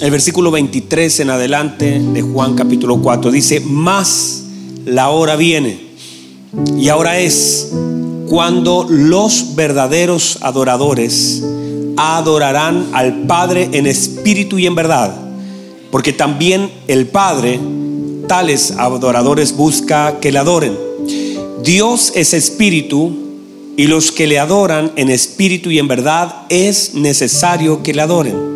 el versículo 23 en adelante de Juan capítulo 4 dice, más la hora viene y ahora es cuando los verdaderos adoradores adorarán al Padre en espíritu y en verdad, porque también el Padre tales adoradores busca que le adoren. Dios es espíritu y los que le adoran en espíritu y en verdad es necesario que le adoren.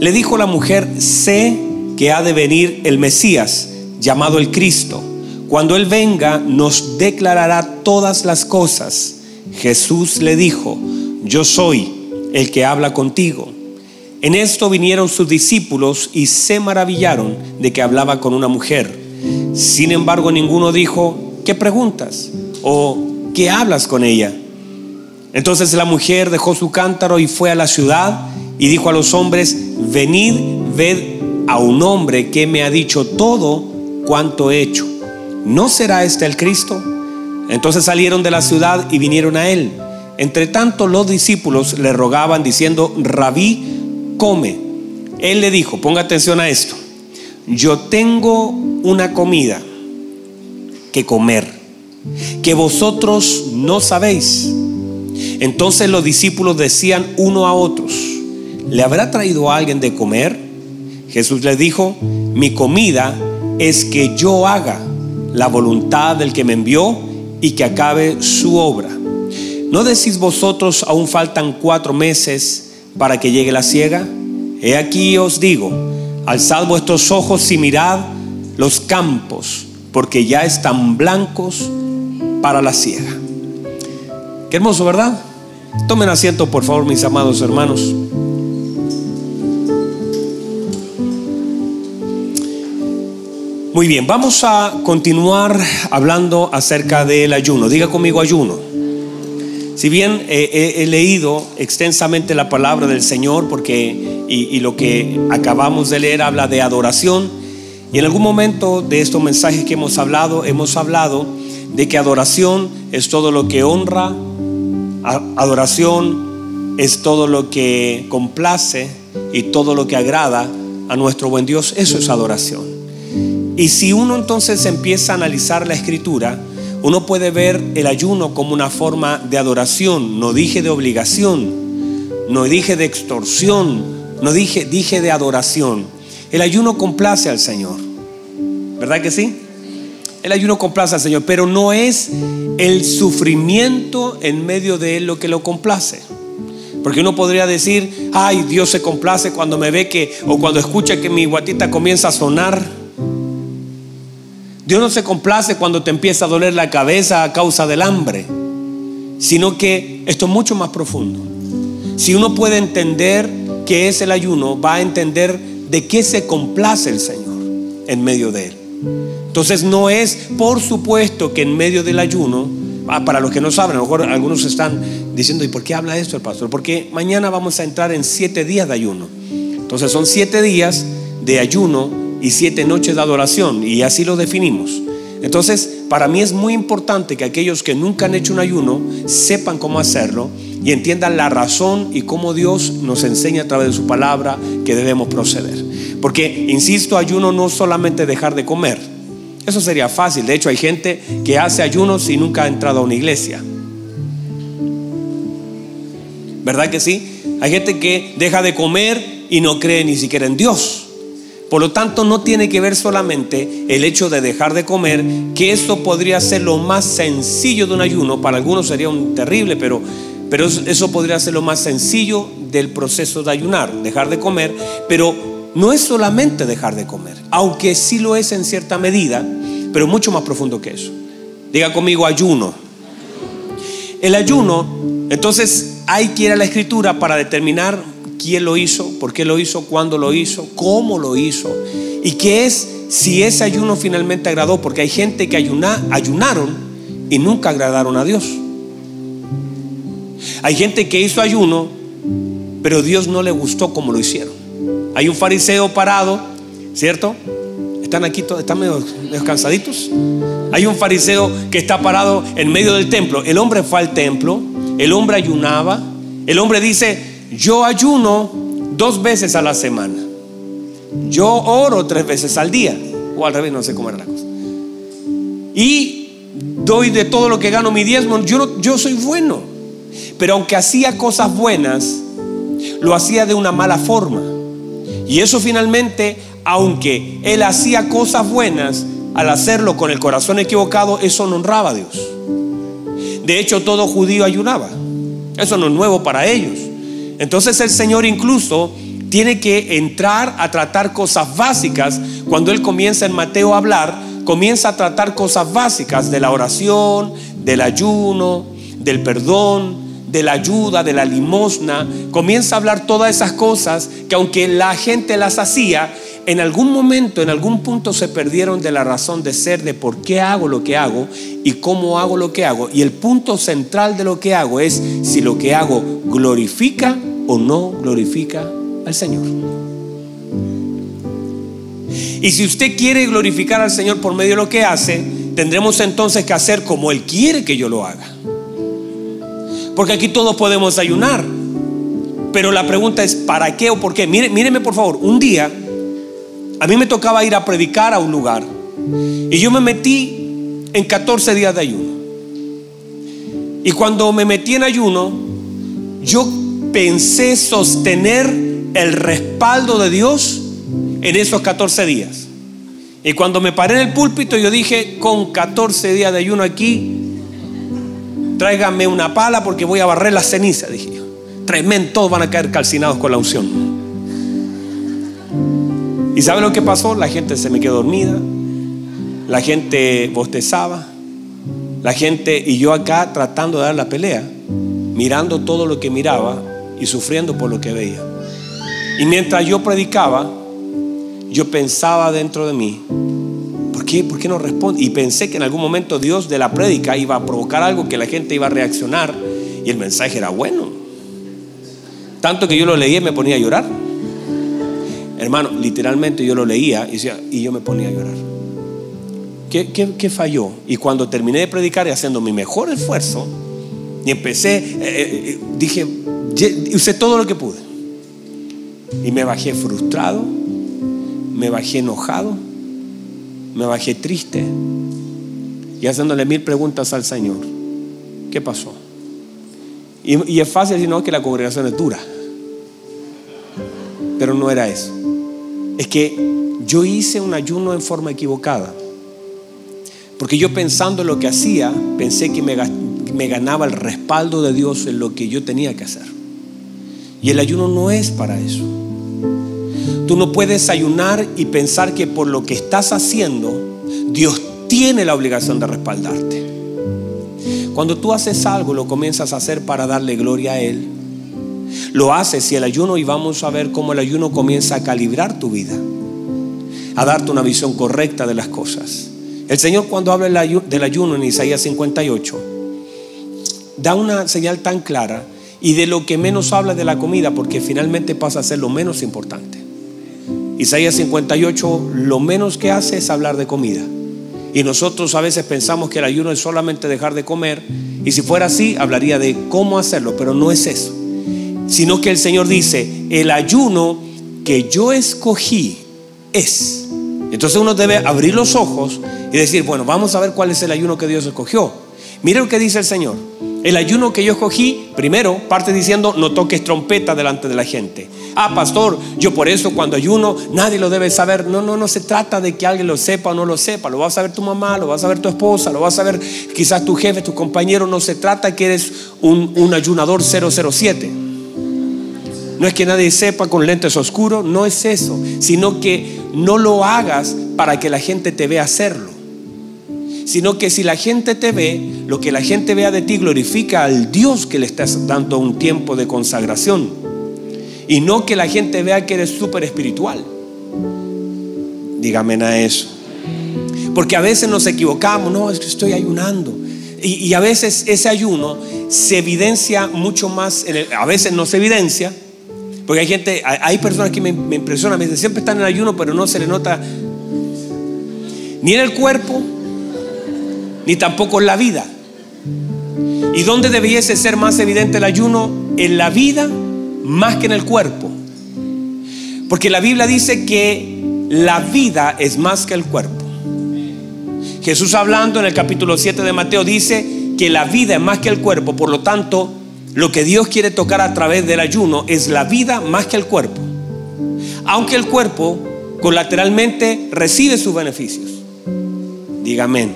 Le dijo la mujer, sé que ha de venir el Mesías, llamado el Cristo. Cuando Él venga, nos declarará todas las cosas. Jesús le dijo, yo soy el que habla contigo. En esto vinieron sus discípulos y se maravillaron de que hablaba con una mujer. Sin embargo, ninguno dijo, ¿qué preguntas? ¿O qué hablas con ella? Entonces la mujer dejó su cántaro y fue a la ciudad y dijo a los hombres, venid, ved a un hombre que me ha dicho todo cuanto he hecho. ¿No será este el Cristo? Entonces salieron de la ciudad y vinieron a él. Entre tanto los discípulos le rogaban diciendo, rabí, come. Él le dijo, ponga atención a esto, yo tengo una comida que comer, que vosotros no sabéis. Entonces los discípulos decían uno a otros, ¿le habrá traído a alguien de comer? Jesús les dijo, mi comida es que yo haga la voluntad del que me envió y que acabe su obra. ¿No decís vosotros aún faltan cuatro meses para que llegue la ciega? He aquí os digo, alzad vuestros ojos y mirad los campos, porque ya están blancos para la ciega. Qué hermoso, ¿verdad? Tomen asiento, por favor, mis amados hermanos. Muy bien, vamos a continuar hablando acerca del ayuno. Diga conmigo ayuno. Si bien he leído extensamente la palabra del Señor, porque y, lo que acabamos de leer habla de adoración, y en algún momento de estos mensajes que hemos hablado, hemos hablado de que adoración es todo lo que honra, adoración es todo lo que complace y todo lo que agrada a nuestro buen Dios. Eso es adoración. Y si uno entonces empieza a analizar la escritura, uno puede ver el ayuno como una forma de adoración. No dije de obligación, no dije de extorsión, no dije, dije de adoración. El ayuno complace al Señor. ¿Verdad que sí? El ayuno complace al Señor, pero no es el sufrimiento en medio de él lo que lo complace. Porque uno podría decir, ay, Dios se complace cuando me ve que, o cuando escucha que mi guatita comienza a sonar. Dios no se complace cuando te empieza a doler la cabeza a causa del hambre, sino que esto es mucho más profundo. Si uno puede entender qué es el ayuno, va a entender de qué se complace el Señor en medio de él. Entonces no es, por supuesto, que en medio del ayuno, ah, para los que no saben, a lo mejor algunos están diciendo, ¿y por qué habla esto el pastor? Porque mañana vamos a entrar en siete días de ayuno. Entonces son siete días de ayuno y siete noches de adoración, y así lo definimos. Entonces, para mí es muy importante que aquellos que nunca han hecho un ayuno sepan cómo hacerlo y entiendan la razón y cómo Dios nos enseña a través de su palabra que debemos proceder. Porque, insisto, ayuno no solamente dejar de comer. Eso sería fácil. De hecho, hay gente que hace ayunos y nunca ha entrado a una iglesia. ¿Verdad que sí? Hay gente que deja de comer y no cree ni siquiera en Dios. Por lo tanto, no tiene que ver solamente el hecho de dejar de comer, que eso podría ser lo más sencillo de un ayuno. Para algunos sería un terrible, pero, pero eso podría ser lo más sencillo del proceso de ayunar, dejar de comer. Pero no es solamente dejar de comer, aunque sí lo es en cierta medida, pero mucho más profundo que eso. Diga conmigo ayuno. El ayuno, entonces hay que ir a la escritura para determinar quién lo hizo, por qué lo hizo, cuándo lo hizo, cómo lo hizo y qué es si ese ayuno finalmente agradó, porque hay gente que ayuna, ayunaron y nunca agradaron a Dios. Hay gente que hizo ayuno, pero Dios no le gustó como lo hicieron. Hay un fariseo parado, ¿cierto? Están aquí, están medio, medio cansaditos. Hay un fariseo que está parado en medio del templo. El hombre fue al templo, el hombre ayunaba, el hombre dice, yo ayuno dos veces a la semana. Yo oro tres veces al día, o al revés, no sé cómo era la cosa. Y doy de todo lo que gano mi diezmo. Yo, yo soy bueno. Pero aunque hacía cosas buenas, lo hacía de una mala forma. Y eso finalmente, aunque él hacía cosas buenas, al hacerlo con el corazón equivocado, eso no honraba a Dios. De hecho, todo judío ayunaba. Eso no es nuevo para ellos. Entonces el Señor incluso tiene que entrar a tratar cosas básicas. Cuando Él comienza en Mateo a hablar, comienza a tratar cosas básicas de la oración, del ayuno, del perdón, de la ayuda, de la limosna, comienza a hablar todas esas cosas que aunque la gente las hacía, en algún momento, en algún punto se perdieron de la razón de ser, de por qué hago lo que hago y cómo hago lo que hago. Y el punto central de lo que hago es si lo que hago glorifica o no glorifica al Señor. Y si usted quiere glorificar al Señor por medio de lo que hace, tendremos entonces que hacer como Él quiere que yo lo haga. Porque aquí todos podemos ayunar. Pero la pregunta es, ¿para qué o por qué? Mire, míreme por favor, un día a mí me tocaba ir a predicar a un lugar y yo me metí en 14 días de ayuno. Y cuando me metí en ayuno, yo pensé sostener el respaldo de Dios en esos 14 días. Y cuando me paré en el púlpito, yo dije, con 14 días de ayuno aquí, tráigame una pala porque voy a barrer la ceniza, dije yo. Todos van a caer calcinados con la unción. ¿Y sabe lo que pasó? La gente se me quedó dormida, la gente bostezaba, la gente y yo acá tratando de dar la pelea, mirando todo lo que miraba y sufriendo por lo que veía. Y mientras yo predicaba, yo pensaba dentro de mí, ¿Por qué no responde? Y pensé que en algún momento Dios de la prédica iba a provocar algo que la gente iba a reaccionar y el mensaje era bueno. Tanto que yo lo leía y me ponía a llorar. Hermano, literalmente yo lo leía y, y yo me ponía a llorar. ¿Qué, falló? Y cuando terminé de predicar y haciendo mi mejor esfuerzo, y empecé, eh, eh, eh, dije, hice todo lo que pude. Y me bajé frustrado, me bajé enojado me bajé triste y haciéndole mil preguntas al Señor. ¿Qué pasó? Y, es fácil decir, no, que la congregación es dura. Pero no era eso. Es que yo hice un ayuno en forma equivocada. Porque yo pensando en lo que hacía, pensé que me, me ganaba el respaldo de Dios en lo que yo tenía que hacer. Y el ayuno no es para eso. Tú no puedes ayunar y pensar que por lo que estás haciendo, Dios tiene la obligación de respaldarte. Cuando tú haces algo, lo comienzas a hacer para darle gloria a Él. Lo haces si el ayuno, y vamos a ver cómo el ayuno comienza a calibrar tu vida, a darte una visión correcta de las cosas. El Señor cuando habla del ayuno en Isaías 58, da una señal tan clara y de lo que menos habla de la comida, porque finalmente pasa a ser lo menos importante. Isaías 58 lo menos que hace es hablar de comida. Y nosotros a veces pensamos que el ayuno es solamente dejar de comer. Y si fuera así, hablaría de cómo hacerlo, pero no es eso. Sino que el Señor dice, el ayuno que yo escogí es. Entonces uno debe abrir los ojos y decir, bueno, vamos a ver cuál es el ayuno que Dios escogió. Mire lo que dice el Señor. El ayuno que yo escogí, primero, parte diciendo, no toques trompeta delante de la gente. Ah, pastor, yo por eso cuando ayuno nadie lo debe saber. No, no, no se trata de que alguien lo sepa o no lo sepa. Lo va a saber tu mamá, lo va a saber tu esposa, lo va a saber quizás tu jefe, tu compañero. No se trata que eres un, un ayunador 007. No es que nadie sepa con lentes oscuros, no es eso, sino que no lo hagas para que la gente te vea hacerlo sino que si la gente te ve, lo que la gente vea de ti glorifica al Dios que le estás dando un tiempo de consagración. Y no que la gente vea que eres súper espiritual. Dígame a eso. Porque a veces nos equivocamos, no, es que estoy ayunando. Y, a veces ese ayuno se evidencia mucho más, a veces no se evidencia, porque hay gente, hay personas que me, impresionan, me dicen, siempre están en ayuno, pero no se le nota ni en el cuerpo, ni tampoco en la vida. ¿Y dónde debiese ser más evidente el ayuno? En la vida más que en el cuerpo. Porque la Biblia dice que la vida es más que el cuerpo. Jesús hablando en el capítulo 7 de Mateo dice que la vida es más que el cuerpo, por lo tanto, lo que Dios quiere tocar a través del ayuno es la vida más que el cuerpo. Aunque el cuerpo colateralmente recibe sus beneficios. Dígame.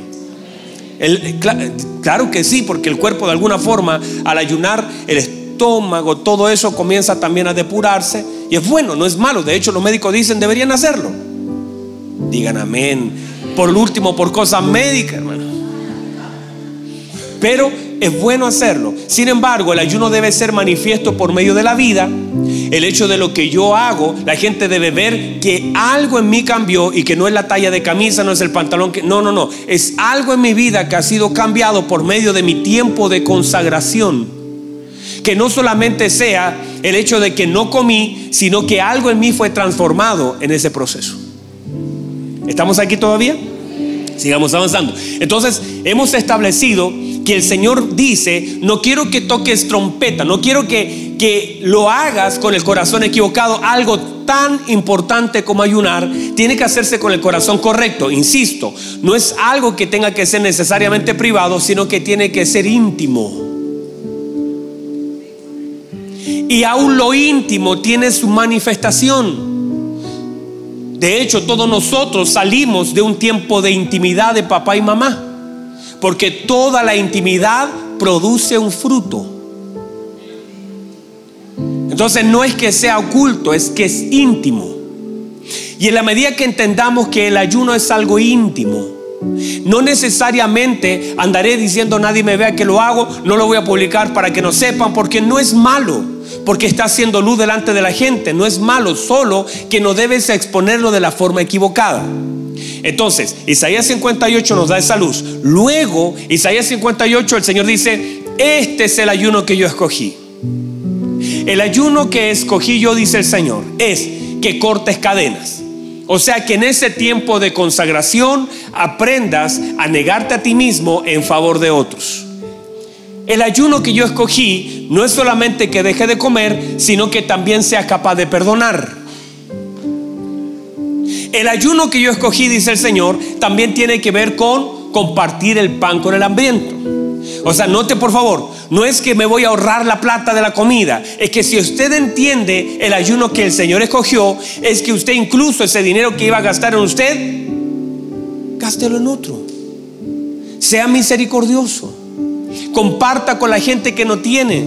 claro que sí, porque el cuerpo de alguna forma, al ayunar, el estómago, todo eso comienza también a depurarse. Y es bueno, no es malo. De hecho, los médicos dicen deberían hacerlo. Digan amén. Por último, por cosas médicas, hermano. Pero es bueno hacerlo. Sin embargo, el ayuno debe ser manifiesto por medio de la vida. El hecho de lo que yo hago, la gente debe ver que algo en mí cambió y que no es la talla de camisa, no es el pantalón que... No, no, no. Es algo en mi vida que ha sido cambiado por medio de mi tiempo de consagración. Que no solamente sea el hecho de que no comí, sino que algo en mí fue transformado en ese proceso. ¿Estamos aquí todavía? Sigamos avanzando. Entonces, hemos establecido que el Señor dice, no quiero que toques trompeta, no quiero que, que lo hagas con el corazón equivocado, algo tan importante como ayunar, tiene que hacerse con el corazón correcto. Insisto, no es algo que tenga que ser necesariamente privado, sino que tiene que ser íntimo. Y aún lo íntimo tiene su manifestación. De hecho, todos nosotros salimos de un tiempo de intimidad de papá y mamá. Porque toda la intimidad produce un fruto. Entonces no es que sea oculto, es que es íntimo. Y en la medida que entendamos que el ayuno es algo íntimo, no necesariamente andaré diciendo nadie me vea que lo hago, no lo voy a publicar para que no sepan, porque no es malo, porque está haciendo luz delante de la gente, no es malo, solo que no debes exponerlo de la forma equivocada. Entonces, Isaías 58 nos da esa luz. Luego, Isaías 58, el Señor dice, este es el ayuno que yo escogí. El ayuno que escogí yo, dice el Señor, es que cortes cadenas. O sea que en ese tiempo de consagración aprendas a negarte a ti mismo en favor de otros. El ayuno que yo escogí no es solamente que deje de comer, sino que también sea capaz de perdonar. El ayuno que yo escogí, dice el Señor, también tiene que ver con compartir el pan con el hambriento. O sea, note por favor, no es que me voy a ahorrar la plata de la comida, es que si usted entiende el ayuno que el Señor escogió, es que usted incluso ese dinero que iba a gastar en usted, gástelo en otro. Sea misericordioso. Comparta con la gente que no tiene.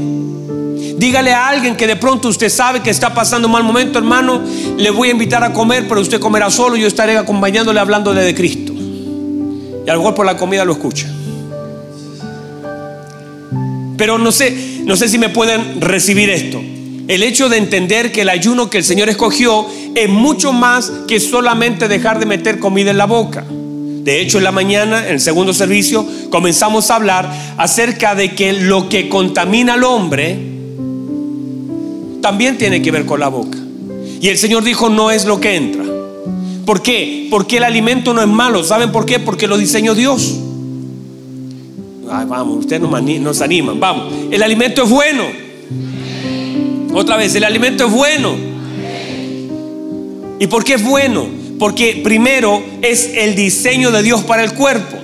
Dígale a alguien que de pronto usted sabe que está pasando un mal momento, hermano, le voy a invitar a comer, pero usted comerá solo, yo estaré acompañándole hablándole de Cristo. Y a lo mejor por la comida lo escucha. Pero no sé, no sé si me pueden recibir esto. El hecho de entender que el ayuno que el Señor escogió es mucho más que solamente dejar de meter comida en la boca. De hecho, en la mañana, en el segundo servicio, comenzamos a hablar acerca de que lo que contamina al hombre también tiene que ver con la boca. Y el Señor dijo, no es lo que entra. ¿Por qué? Porque el alimento no es malo. ¿Saben por qué? Porque lo diseñó Dios. vamos, ustedes nos animan. Vamos, el alimento es bueno. Otra vez, el alimento es bueno. ¿Y por qué es bueno? Porque primero es el diseño de Dios para el cuerpo.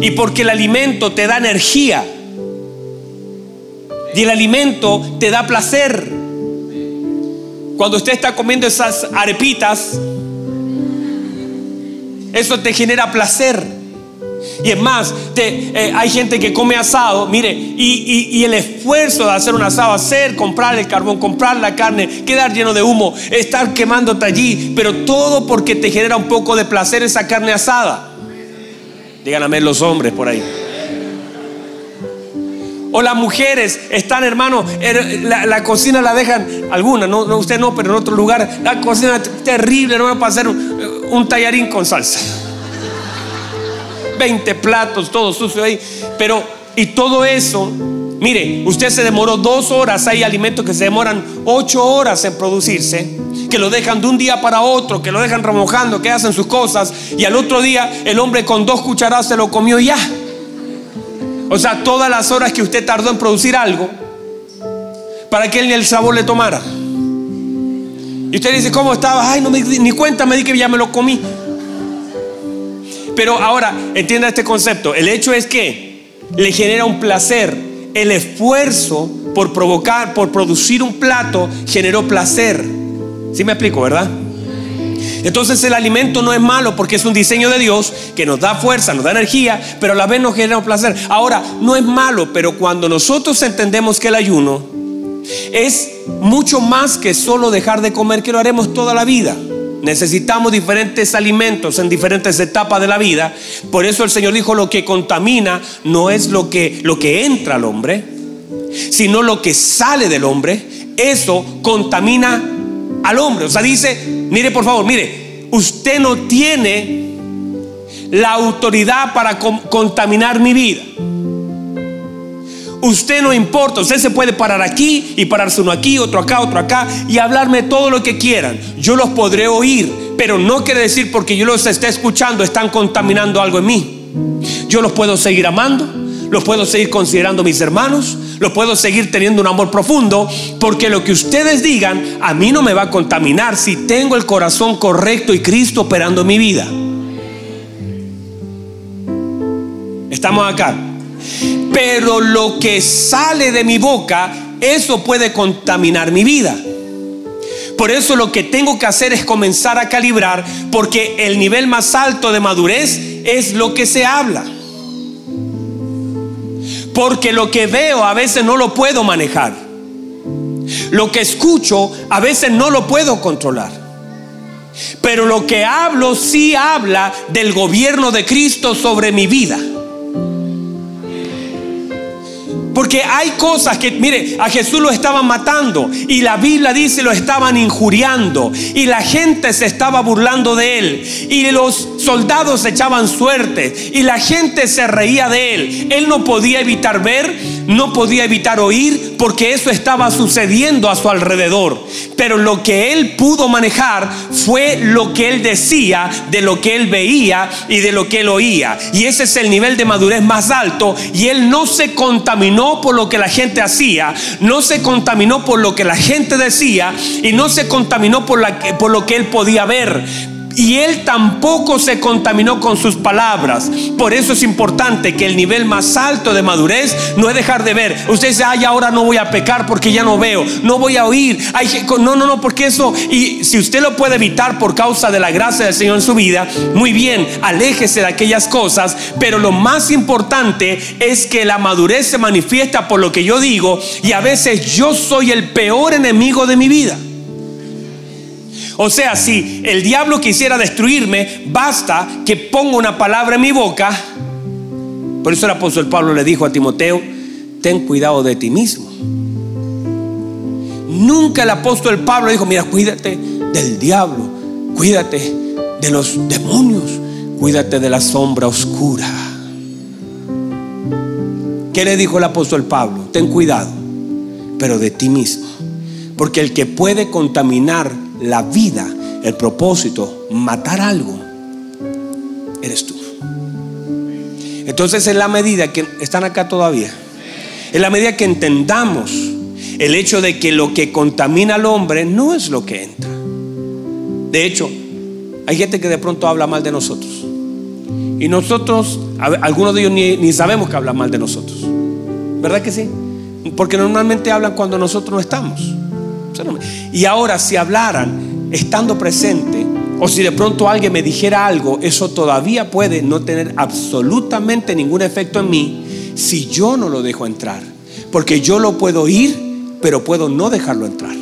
Y porque el alimento te da energía. Y el alimento te da placer. Cuando usted está comiendo esas arepitas, eso te genera placer. Y es más, eh, hay gente que come asado, mire, y, y, el esfuerzo de hacer un asado, hacer, comprar el carbón, comprar la carne, quedar lleno de humo, estar quemándote allí, pero todo porque te genera un poco de placer esa carne asada. Díganme los hombres por ahí. O las mujeres están, hermano, er, la, cocina la dejan, algunas, no, usted no, pero en otro lugar, la cocina terrible, no para hacer un, un tallarín con salsa. 20 platos, todo sucio ahí. Pero, y todo eso, mire, usted se demoró dos horas, hay alimentos que se demoran ocho horas en producirse, que lo dejan de un día para otro, que lo dejan remojando, que hacen sus cosas, y al otro día el hombre con dos cucharadas se lo comió ya. O sea, todas las horas que usted tardó en producir algo para que él ni el sabor le tomara. Y usted dice, ¿cómo estaba? Ay, no me ni cuenta, me di que ya me lo comí. Pero ahora, entienda este concepto. El hecho es que le genera un placer. El esfuerzo por provocar, por producir un plato, generó placer. ¿Sí me explico, verdad? Entonces el alimento no es malo porque es un diseño de Dios que nos da fuerza, nos da energía, pero a la vez nos genera placer. Ahora, no es malo, pero cuando nosotros entendemos que el ayuno es mucho más que solo dejar de comer, que lo haremos toda la vida. Necesitamos diferentes alimentos en diferentes etapas de la vida. Por eso el Señor dijo, lo que contamina no es lo que, lo que entra al hombre, sino lo que sale del hombre. Eso contamina al hombre. O sea, dice, mire por favor, mire, usted no tiene la autoridad para contaminar mi vida. Usted no importa, usted se puede parar aquí y pararse uno aquí, otro acá, otro acá y hablarme todo lo que quieran. Yo los podré oír, pero no quiere decir porque yo los esté escuchando están contaminando algo en mí. Yo los puedo seguir amando, los puedo seguir considerando mis hermanos, los puedo seguir teniendo un amor profundo, porque lo que ustedes digan a mí no me va a contaminar si tengo el corazón correcto y Cristo operando en mi vida. Estamos acá. Pero lo que sale de mi boca, eso puede contaminar mi vida. Por eso lo que tengo que hacer es comenzar a calibrar, porque el nivel más alto de madurez es lo que se habla. Porque lo que veo a veces no lo puedo manejar. Lo que escucho a veces no lo puedo controlar. Pero lo que hablo sí habla del gobierno de Cristo sobre mi vida. Porque hay cosas que, mire, a Jesús lo estaban matando y la Biblia dice lo estaban injuriando y la gente se estaba burlando de él y los soldados echaban suerte y la gente se reía de él. Él no podía evitar ver, no podía evitar oír porque eso estaba sucediendo a su alrededor. Pero lo que él pudo manejar fue lo que él decía, de lo que él veía y de lo que él oía. Y ese es el nivel de madurez más alto y él no se contaminó por lo que la gente hacía, no se contaminó por lo que la gente decía y no se contaminó por lo que él podía ver. Y él tampoco se contaminó con sus palabras. Por eso es importante que el nivel más alto de madurez no es dejar de ver. Usted dice, ay, ahora no voy a pecar porque ya no veo, no voy a oír. no, no, no, porque eso, y si usted lo puede evitar por causa de la gracia del Señor en su vida, muy bien, aléjese de aquellas cosas. Pero lo más importante es que la madurez se manifiesta por lo que yo digo y a veces yo soy el peor enemigo de mi vida. O sea, si el diablo quisiera destruirme, basta que ponga una palabra en mi boca. Por eso el apóstol Pablo le dijo a Timoteo, ten cuidado de ti mismo. Nunca el apóstol Pablo dijo, mira, cuídate del diablo, cuídate de los demonios, cuídate de la sombra oscura. ¿Qué le dijo el apóstol Pablo? Ten cuidado, pero de ti mismo. Porque el que puede contaminar la vida, el propósito, matar algo, eres tú. Entonces, en la medida que están acá todavía, en la medida que entendamos el hecho de que lo que contamina al hombre no es lo que entra. De hecho, hay gente que de pronto habla mal de nosotros. Y nosotros, algunos de ellos ni, sabemos que hablan mal de nosotros. ¿Verdad que sí? Porque normalmente hablan cuando nosotros no estamos. Y ahora si hablaran estando presente, o si de pronto alguien me dijera algo, eso todavía puede no tener absolutamente ningún efecto en mí si yo no lo dejo entrar. Porque yo lo puedo oír, pero puedo no dejarlo entrar.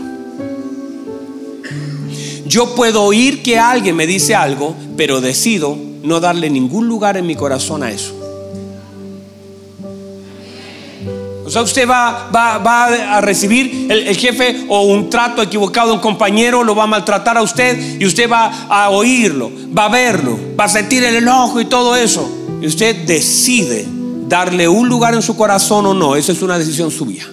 Yo puedo oír que alguien me dice algo, pero decido no darle ningún lugar en mi corazón a eso. O sea, usted va, va, a recibir el, jefe o un trato equivocado un compañero, lo va a maltratar a usted y usted va a oírlo, va a verlo, va a sentir el enojo y todo eso. Y usted decide darle un lugar en su corazón o no. Esa es una decisión suya.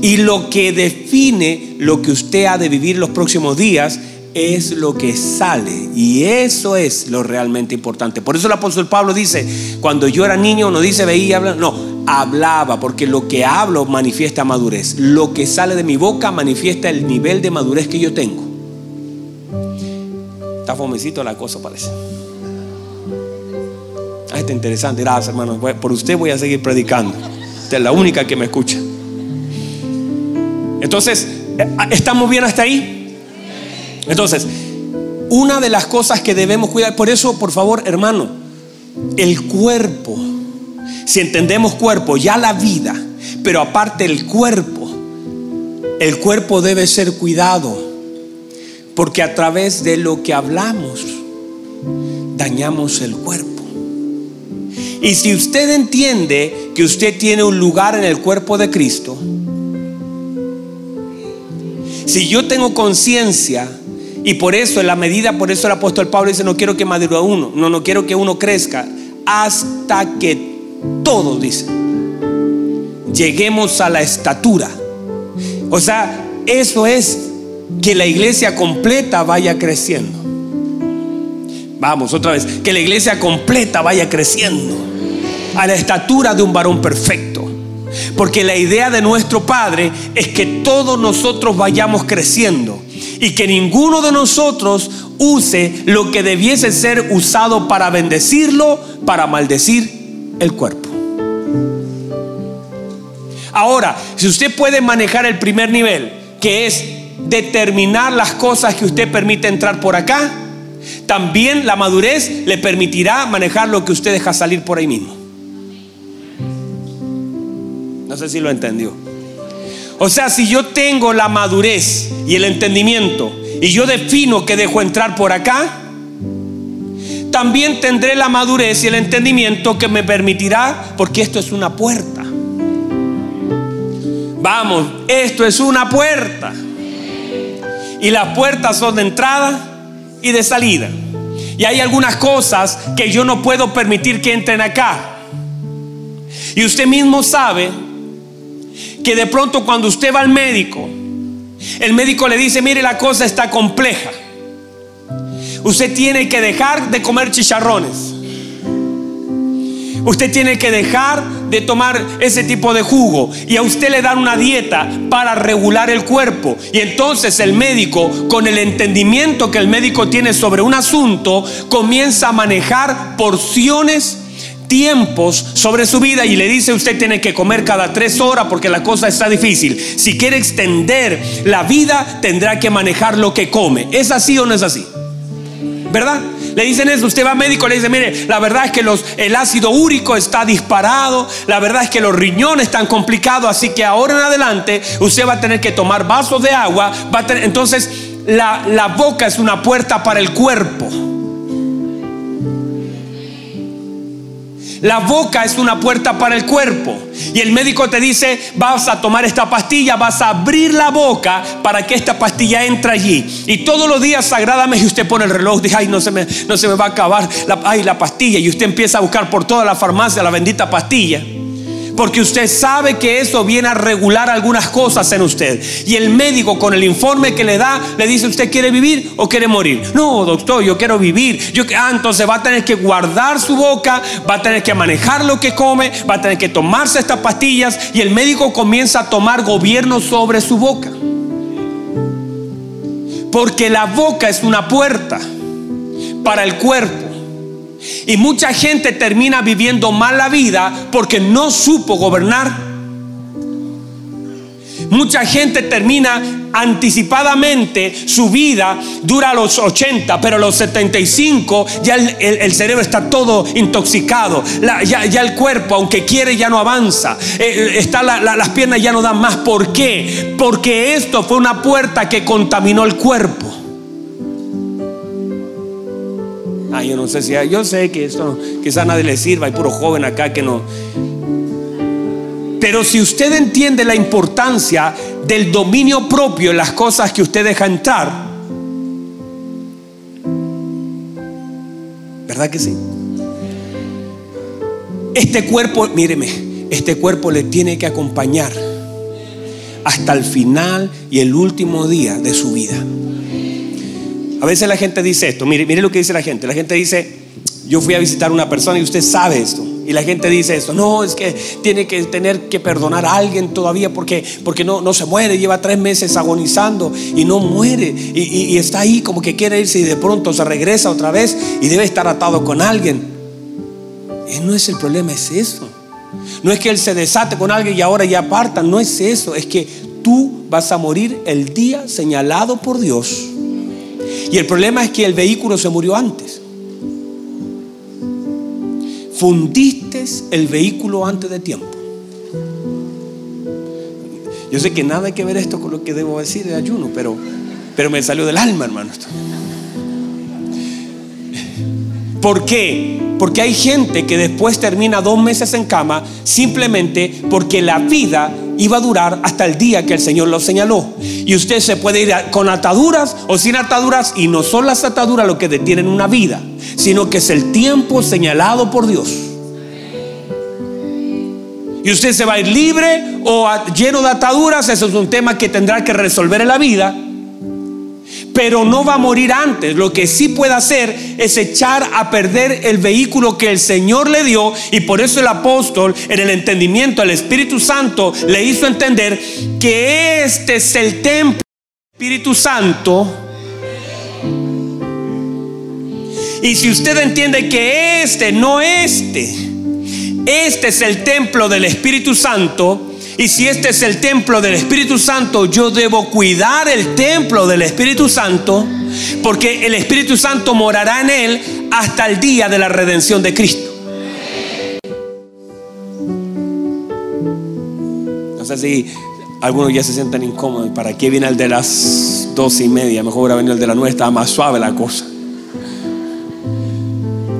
Y lo que define lo que usted ha de vivir los próximos días es lo que sale. Y eso es lo realmente importante. Por eso el apóstol Pablo dice, cuando yo era niño, no dice veía, habla, no, hablaba, porque lo que hablo manifiesta madurez. Lo que sale de mi boca manifiesta el nivel de madurez que yo tengo. Está fomecito la cosa, parece. Ah, está interesante. Gracias, hermano. Por usted voy a seguir predicando. Usted es la única que me escucha. Entonces, ¿estamos bien hasta ahí? Entonces, una de las cosas que debemos cuidar, por eso, por favor, hermano, el cuerpo, si entendemos cuerpo, ya la vida, pero aparte el cuerpo, el cuerpo debe ser cuidado, porque a través de lo que hablamos, dañamos el cuerpo. Y si usted entiende que usted tiene un lugar en el cuerpo de Cristo, si yo tengo conciencia y por eso, en la medida, por eso el apóstol Pablo dice, no quiero que madure uno, no, no quiero que uno crezca, hasta que todos, dice, lleguemos a la estatura. O sea, eso es que la iglesia completa vaya creciendo. Vamos, otra vez, que la iglesia completa vaya creciendo a la estatura de un varón perfecto. Porque la idea de nuestro Padre es que todos nosotros vayamos creciendo y que ninguno de nosotros use lo que debiese ser usado para bendecirlo, para maldecir el cuerpo. Ahora, si usted puede manejar el primer nivel, que es determinar las cosas que usted permite entrar por acá, también la madurez le permitirá manejar lo que usted deja salir por ahí mismo. No sé si lo entendió. O sea, si yo tengo la madurez y el entendimiento y yo defino que dejo entrar por acá, también tendré la madurez y el entendimiento que me permitirá, porque esto es una puerta. Vamos, esto es una puerta. Y las puertas son de entrada y de salida. Y hay algunas cosas que yo no puedo permitir que entren acá. Y usted mismo sabe que de pronto cuando usted va al médico, el médico le dice, mire, la cosa está compleja. Usted tiene que dejar de comer chicharrones. Usted tiene que dejar de tomar ese tipo de jugo y a usted le dan una dieta para regular el cuerpo. Y entonces el médico, con el entendimiento que el médico tiene sobre un asunto, comienza a manejar porciones tiempos sobre su vida y le dice usted tiene que comer cada tres horas porque la cosa está difícil. Si quiere extender la vida tendrá que manejar lo que come. ¿Es así o no es así? ¿Verdad? Le dicen eso, usted va a médico, le dice, mire, la verdad es que los, el ácido úrico está disparado, la verdad es que los riñones están complicados, así que ahora en adelante usted va a tener que tomar vasos de agua, va a tener, entonces la, la boca es una puerta para el cuerpo. La boca es una puerta para el cuerpo. Y el médico te dice, vas a tomar esta pastilla, vas a abrir la boca para que esta pastilla entre allí. Y todos los días sagradamente usted pone el reloj, dice, ay, no se me, no se me va a acabar, ay, la pastilla. Y usted empieza a buscar por toda la farmacia la bendita pastilla. Porque usted sabe que eso viene a regular algunas cosas en usted. Y el médico con el informe que le da le dice, ¿usted quiere vivir o quiere morir? No, doctor, yo quiero vivir. Yo, ah, entonces va a tener que guardar su boca, va a tener que manejar lo que come, va a tener que tomarse estas pastillas y el médico comienza a tomar gobierno sobre su boca. Porque la boca es una puerta para el cuerpo. Y mucha gente termina viviendo mal la vida porque no supo gobernar. Mucha gente termina anticipadamente su vida, dura a los 80, pero a los 75 ya el, cerebro está todo intoxicado. ya, el cuerpo, aunque quiere, ya no avanza. Eh, está las piernas ya no dan más. ¿Por qué? Porque esto fue una puerta que contaminó el cuerpo. Ah, yo no sé si yo sé que esto quizá nadie le sirva, hay puro joven acá que no. Pero si usted entiende la importancia del dominio propio en las cosas que usted deja entrar, ¿verdad que sí? Este cuerpo, míreme, este cuerpo le tiene que acompañar hasta el final y el último día de su vida. A veces la gente dice esto, mire, mire lo que dice la gente. La gente dice, yo fui a visitar a una persona y usted sabe esto. Y la gente dice esto, no, es que tiene que tener que perdonar a alguien todavía porque, porque no, no se muere, lleva tres meses agonizando y no muere. Y, está ahí como que quiere irse y de pronto se regresa otra vez y debe estar atado con alguien. Y no es el problema, es eso. No es que él se desate con alguien y ahora ya aparta, no es eso, es que tú vas a morir el día señalado por Dios. Y el problema es que el vehículo se murió antes fundiste el vehículo antes de tiempo. Yo sé que nada hay que ver esto con lo que debo decir de ayuno, pero, pero me salió del alma, hermano. ¿Por qué? Porque hay gente que después termina dos meses en cama simplemente porque la vida iba a durar hasta el día que el Señor lo señaló. Y usted se puede ir con ataduras o sin ataduras y no son las ataduras lo que detienen una vida sino que es el tiempo señalado por Dios. Y usted se va a ir libre o lleno de ataduras, eso es un tema que tendrá que resolver en la vida. Pero no va a morir antes. Lo que sí puede hacer es echar a perder el vehículo que el Señor le dio. Y por eso el apóstol, en el entendimiento del Espíritu Santo, le hizo entender que este es el templo del Espíritu Santo Y si usted entiende que este, no este, este es el templo del Espíritu Santo, y si este es el templo del Espíritu Santo, yo debo cuidar el templo del Espíritu Santo, porque el Espíritu Santo morará en él hasta el día de la redención de Cristo. No sé si algunos ya se sienten incómodos. ¿Para qué viene el de las dos y media? Mejor hubiera venido el de la nueve, estaba más suave la cosa.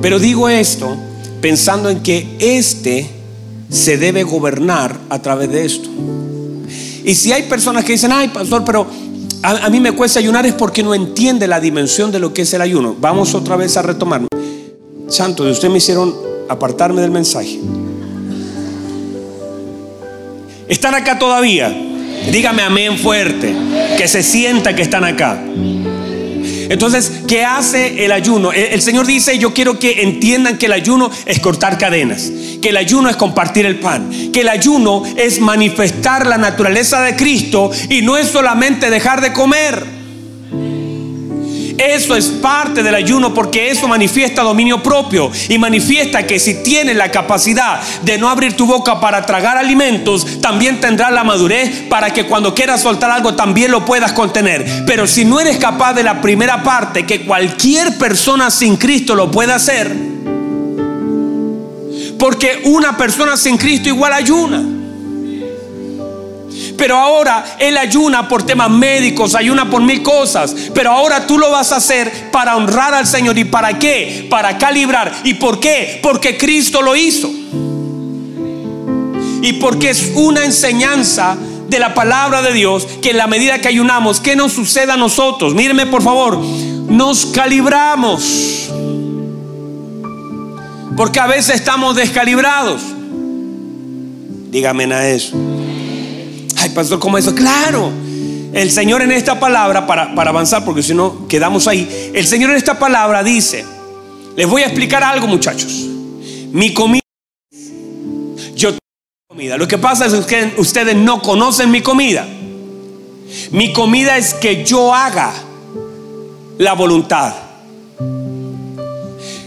Pero digo esto pensando en que este se debe gobernar a través de esto. Y si hay personas que dicen, ay, pastor, pero a, mí me cuesta ayunar es porque no entiende la dimensión de lo que es el ayuno. Vamos otra vez a retomar. Santo, de usted me hicieron apartarme del mensaje. ¿Están acá todavía? Dígame amén fuerte, que se sienta que están acá. Entonces, ¿qué hace el ayuno? El, Señor dice, yo quiero que entiendan que el ayuno es cortar cadenas, que el ayuno es compartir el pan, que el ayuno es manifestar la naturaleza de Cristo y no es solamente dejar de comer. Eso es parte del ayuno porque eso manifiesta dominio propio y manifiesta que si tienes la capacidad de no abrir tu boca para tragar alimentos, también tendrás la madurez para que cuando quieras soltar algo también lo puedas contener. Pero si no eres capaz de la primera parte, que cualquier persona sin Cristo lo puede hacer, porque una persona sin Cristo igual ayuna. Pero ahora Él ayuna por temas médicos, ayuna por mil cosas. Pero ahora tú lo vas a hacer para honrar al Señor. ¿Y para qué? Para calibrar. ¿Y por qué? Porque Cristo lo hizo. Y porque es una enseñanza de la palabra de Dios que en la medida que ayunamos, ¿qué nos sucede a nosotros? Mírenme por favor, nos calibramos. Porque a veces estamos descalibrados. Dígame a eso pastor, ¿cómo eso? Claro. El Señor en esta palabra, para, avanzar, porque si no quedamos ahí, el Señor en esta palabra dice, les voy a explicar algo muchachos. Mi comida, yo tengo comida. Lo que pasa es que ustedes no conocen mi comida. Mi comida es que yo haga la voluntad.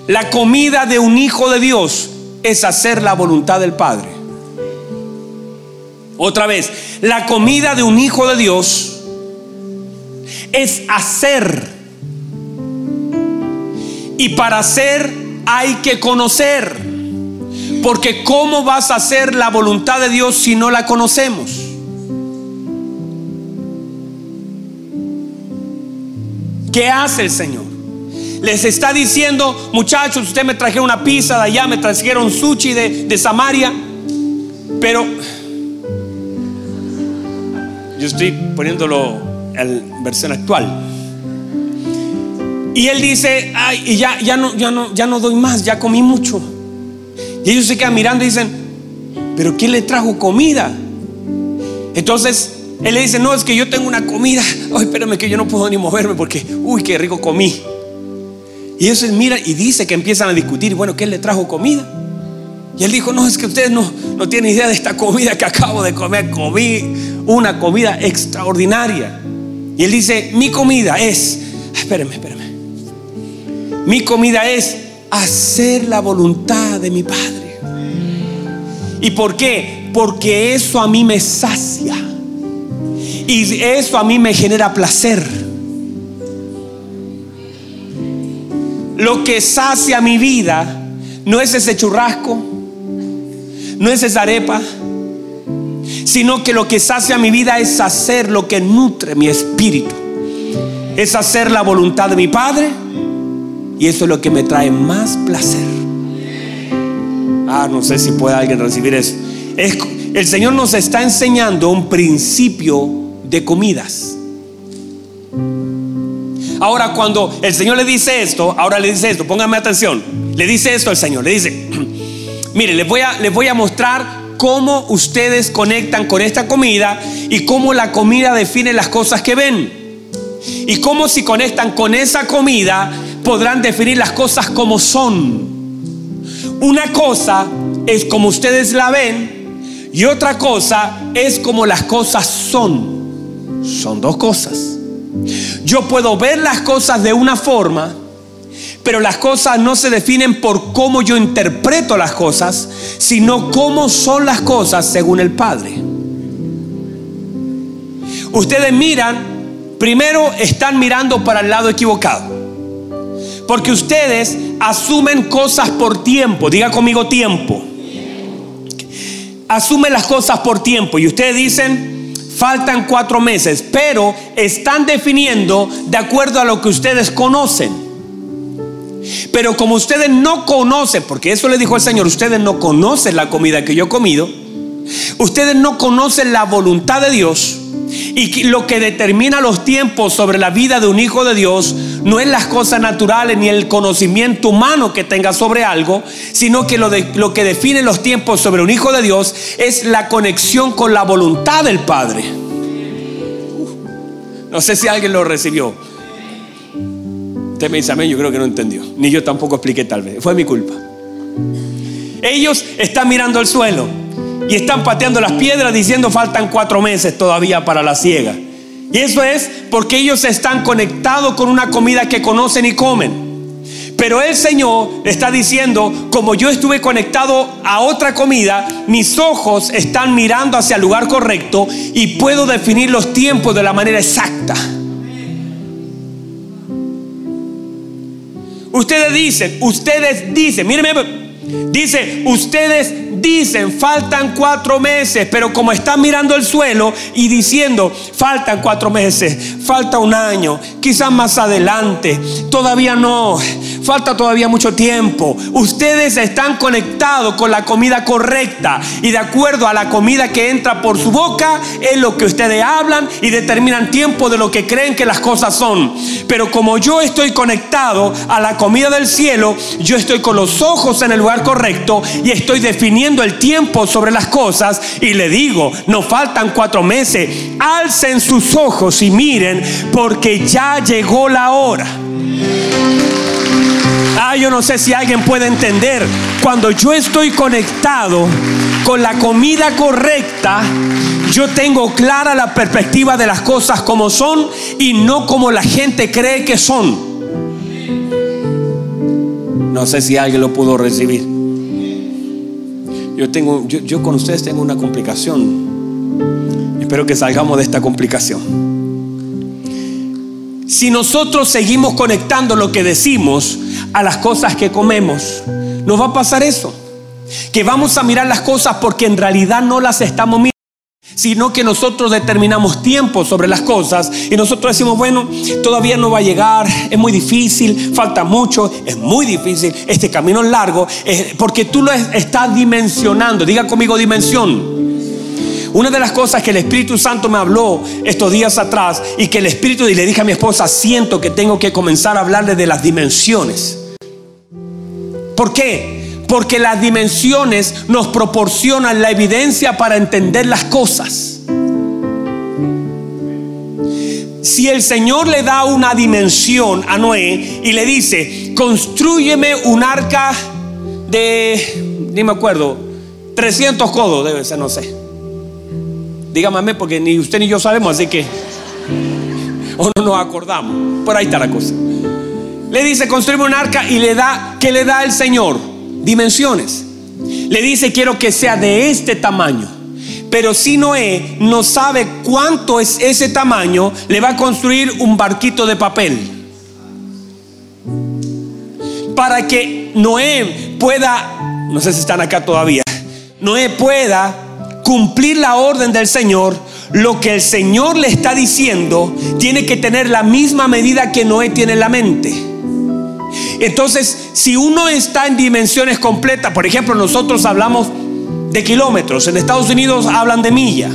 La comida de un hijo de Dios es hacer la voluntad del Padre. Otra vez, la comida de un hijo de Dios es hacer. Y para hacer hay que conocer. Porque ¿cómo vas a hacer la voluntad de Dios si no la conocemos? ¿Qué hace el Señor? Les está diciendo, muchachos, usted me trajeron una pizza de allá, me trajeron sushi de, de Samaria, pero yo estoy poniéndolo en versión actual. Y él dice, ay, y ya, ya, no, ya, no, ya no doy más, ya comí mucho. Y ellos se quedan mirando y dicen, pero ¿quién le trajo comida? Entonces él le dice, no, es que yo tengo una comida. Ay, espérame que yo no puedo ni moverme porque, uy, qué rico comí. Y ellos miran y dice que empiezan a discutir, bueno, ¿quién le trajo comida? Y él dijo, no, es que ustedes no, no tienen idea de esta comida que acabo de comer. Comí una comida extraordinaria. Y él dice, mi comida es, espérenme, espérenme. Mi comida es hacer la voluntad de mi Padre. ¿Y por qué? Porque eso a mí me sacia. Y eso a mí me genera placer. Lo que sacia mi vida no es ese churrasco, no es esa arepa, sino que lo que sacia mi vida es hacer lo que nutre mi espíritu. Es hacer la voluntad de mi Padre y eso es lo que me trae más placer. Ah, no sé si puede alguien recibir eso. el Señor nos está enseñando un principio de comidas. Ahora cuando el Señor le dice esto, ahora le dice esto, pónganme atención. Le dice esto al Señor, le dice, mire, les voy a, les voy a mostrar cómo ustedes conectan con esta comida y cómo la comida define las cosas que ven. Y cómo si conectan con esa comida podrán definir las cosas como son. Una cosa es como ustedes la ven y otra cosa es como las cosas son. Son dos cosas. Yo puedo ver las cosas de una forma, pero las cosas no se definen por cómo yo interpreto las cosas, sino cómo son las cosas según el Padre. Ustedes miran, primero están mirando para el lado equivocado. Porque ustedes asumen cosas por tiempo. Diga conmigo tiempo. Asumen las cosas por tiempo. Y ustedes dicen, faltan cuatro meses. Pero están definiendo de acuerdo a lo que ustedes conocen. Pero como ustedes no conocen, porque eso le dijo el Señor, ustedes no conocen la comida que yo he comido. Ustedes no conocen la voluntad de Dios. Y lo que determina los tiempos sobre la vida de un hijo de Dios no es las cosas naturales ni el conocimiento humano que tenga sobre algo, sino que lo, lo que define los tiempos sobre un hijo de Dios es la conexión con la voluntad del Padre. No sé si alguien lo recibió. Usted me dice amén, yo creo que no entendió. Ni yo tampoco expliqué tal vez. Fue mi culpa. Ellos están mirando el suelo y están pateando las piedras diciendo faltan cuatro meses todavía para la ciega. Y eso es porque ellos están conectados con una comida que conocen y comen. Pero el Señor está diciendo, como yo estuve conectado a otra comida, mis ojos están mirando hacia el lugar correcto y puedo definir los tiempos de la manera exacta. Ustedes dicen, ustedes dicen, mírenme, Dice, ustedes dicen, faltan cuatro meses, pero como están mirando el suelo y diciendo, faltan cuatro meses, falta un año, quizás más adelante, todavía no, falta todavía mucho tiempo. Ustedes están conectados con la comida correcta y de acuerdo a la comida que entra por su boca es lo que ustedes hablan y determinan tiempo de lo que creen que las cosas son. Pero como yo estoy conectado a la comida del cielo, yo estoy con los ojos en el lugar correcto y estoy definiendo el tiempo sobre las cosas y le digo, no faltan cuatro meses, alcen sus ojos y miren porque ya llegó la hora. Ah, yo no sé si alguien puede entender. Cuando yo estoy conectado con la comida correcta, yo tengo clara la perspectiva de las cosas como son y no como la gente cree que son. No sé si alguien lo pudo recibir. Yo tengo, yo, yo con ustedes tengo una complicación. Espero que salgamos de esta complicación. Si nosotros seguimos conectando lo que decimos a las cosas que comemos, nos va a pasar eso. Que vamos a mirar las cosas porque en realidad no las estamos mirando sino que nosotros determinamos tiempo sobre las cosas y nosotros decimos, bueno, todavía no va a llegar, es muy difícil, falta mucho, es muy difícil, este camino es largo, porque tú lo estás dimensionando, diga conmigo dimensión. Una de las cosas que el Espíritu Santo me habló estos días atrás y que el Espíritu y le dije a mi esposa, siento que tengo que comenzar a hablarle de las dimensiones. ¿Por qué? Porque las dimensiones nos proporcionan la evidencia para entender las cosas. Si el Señor le da una dimensión a Noé y le dice, construyeme un arca de ni me acuerdo, 300 codos debe ser, no sé. Dígame porque ni usted ni yo sabemos, así que o no nos acordamos. Por ahí está la cosa. Le dice, construye un arca y le da, ¿qué le da el Señor? Dimensiones. Le dice, quiero que sea de este tamaño. Pero si Noé no sabe cuánto es ese tamaño, le va a construir un barquito de papel. Para que Noé pueda, no sé si están acá todavía, Noé pueda cumplir la orden del Señor, lo que el Señor le está diciendo tiene que tener la misma medida que Noé tiene en la mente. Entonces, si uno está en dimensiones completas, por ejemplo, nosotros hablamos de kilómetros, en Estados Unidos hablan de milla.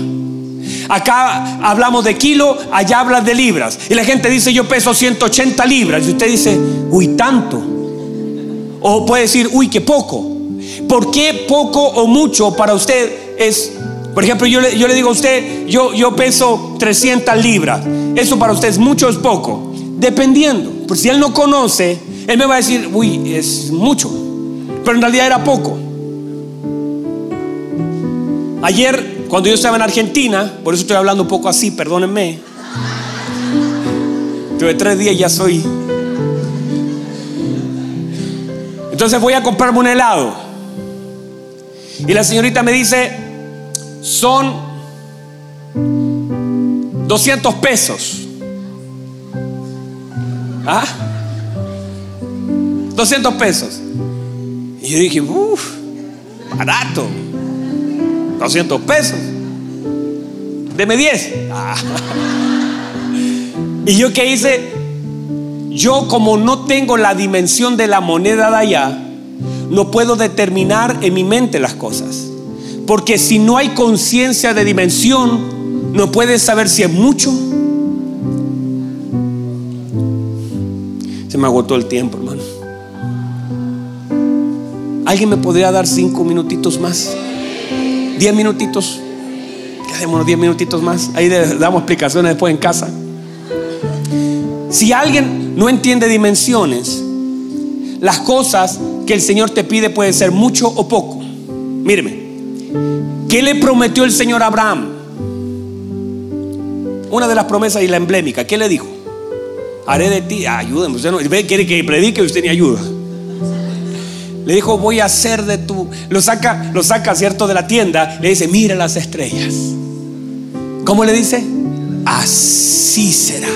Acá hablamos de kilo, allá hablan de libras. Y la gente dice, yo peso 180 libras. Y usted dice, uy, tanto. O puede decir, uy, qué poco. ¿Por qué poco o mucho para usted es por ejemplo, yo le, yo le, digo a usted, yo, yo peso 300 libras. ¿Eso para usted es mucho o es poco? Dependiendo. Por si él no conoce, él me va a decir, uy, es mucho. Pero en realidad era poco. Ayer, cuando yo estaba en Argentina, por eso estoy hablando un poco así, perdónenme. Tuve tres días y ya soy. Entonces voy a comprarme un helado. Y la señorita me dice, son 200 pesos. ¿Ah? 200 pesos. Y yo dije, uff, barato. 200 pesos. Deme 10. Ah. Y yo qué hice? Yo como no tengo la dimensión de la moneda de allá, no puedo determinar en mi mente las cosas. Porque si no hay conciencia de dimensión, no puedes saber si es mucho. Se me agotó el tiempo, hermano. ¿Alguien me podría dar cinco minutitos más? Diez minutitos. Quedémonos diez minutitos más. Ahí damos explicaciones después en casa. Si alguien no entiende dimensiones, las cosas que el Señor te pide puede ser mucho o poco. Míreme, ¿qué le prometió el Señor a Abraham? Una de las promesas y la emblémica, ¿qué le dijo? Haré de ti, ayúdame, usted no quiere que predique, usted ni ayuda. Le dijo, voy a hacer de tu. Lo saca, lo saca, ¿cierto? De la tienda. Le dice, mira las estrellas. ¿Cómo le dice? Así será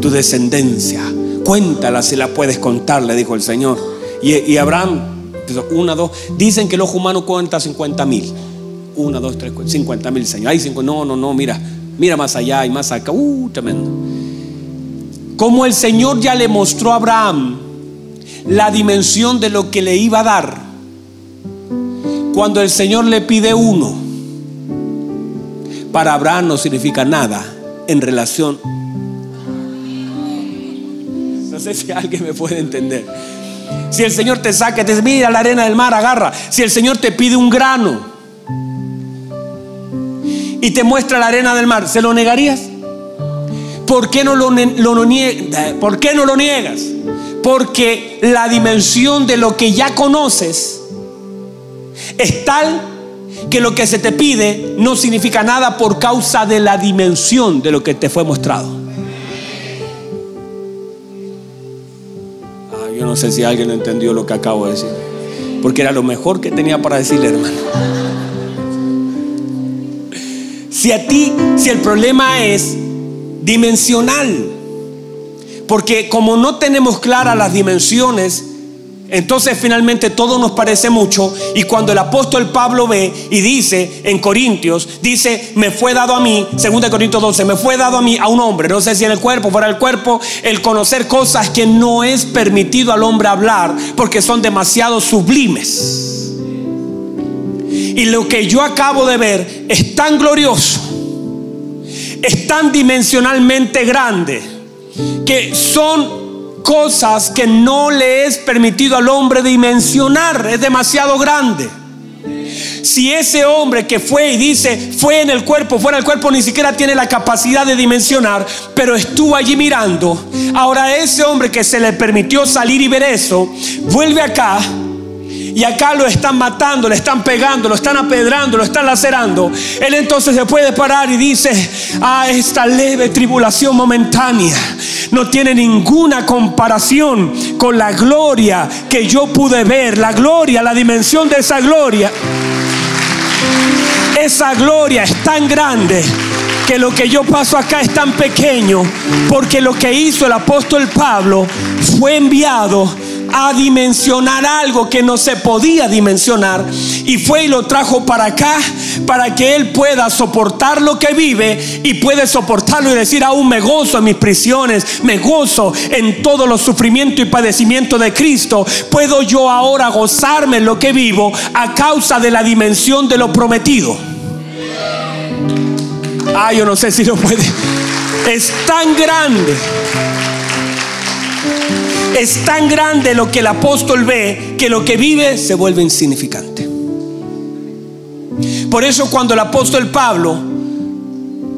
tu descendencia. Cuéntala si la puedes contar, le dijo el Señor. Y, Abraham, una, dos. Dicen que los humanos cuentan 50 mil. Una, dos, tres, 50 mil, Señor. Hay cinco, no, no, no, mira. Mira más allá y más acá. Uh, tremendo. Como el Señor ya le mostró a Abraham la dimensión de lo que le iba a dar. Cuando el Señor le pide uno, para Abraham no significa nada en relación. No sé si alguien me puede entender. Si el Señor te saca, te dice, mira la arena del mar, agarra. Si el Señor te pide un grano y te muestra la arena del mar, ¿se lo negarías? ¿Por qué no lo, lo, ¿Por qué no lo niegas? Porque la dimensión de lo que ya conoces es tal que lo que se te pide no significa nada por causa de la dimensión de lo que te fue mostrado. Ah, yo no sé si alguien entendió lo que acabo de decir. Porque era lo mejor que tenía para decirle, hermano. Si a ti, si el problema es dimensional, porque como no tenemos claras las dimensiones, entonces finalmente todo nos parece mucho y cuando el apóstol Pablo ve y dice en Corintios, dice, me fue dado a mí, 2 Corintios 12, me fue dado a mí, a un hombre, no sé si en el cuerpo, fuera del cuerpo, el conocer cosas que no es permitido al hombre hablar porque son demasiado sublimes. Y lo que yo acabo de ver es tan glorioso, es tan dimensionalmente grande que son cosas que no le es permitido al hombre dimensionar, es demasiado grande. Si ese hombre que fue y dice, fue en el cuerpo, fuera del cuerpo, ni siquiera tiene la capacidad de dimensionar, pero estuvo allí mirando, ahora ese hombre que se le permitió salir y ver eso, vuelve acá y acá lo están matando, le están pegando, lo están apedrando, lo están lacerando, él entonces se puede parar y dice, ah, esta leve tribulación momentánea no tiene ninguna comparación con la gloria que yo pude ver, la gloria, la dimensión de esa gloria. Esa gloria es tan grande que lo que yo paso acá es tan pequeño, porque lo que hizo el apóstol Pablo fue enviado a dimensionar algo que no se podía dimensionar y fue y lo trajo para acá para que él pueda soportar lo que vive y puede soportarlo y decir aún me gozo en mis prisiones, me gozo en todos los sufrimientos y padecimientos de Cristo. Puedo yo ahora gozarme en lo que vivo a causa de la dimensión de lo prometido. Ah, yo no sé si lo puede. Es tan grande es tan grande lo que el apóstol ve que lo que vive se vuelve insignificante. Por eso cuando el apóstol Pablo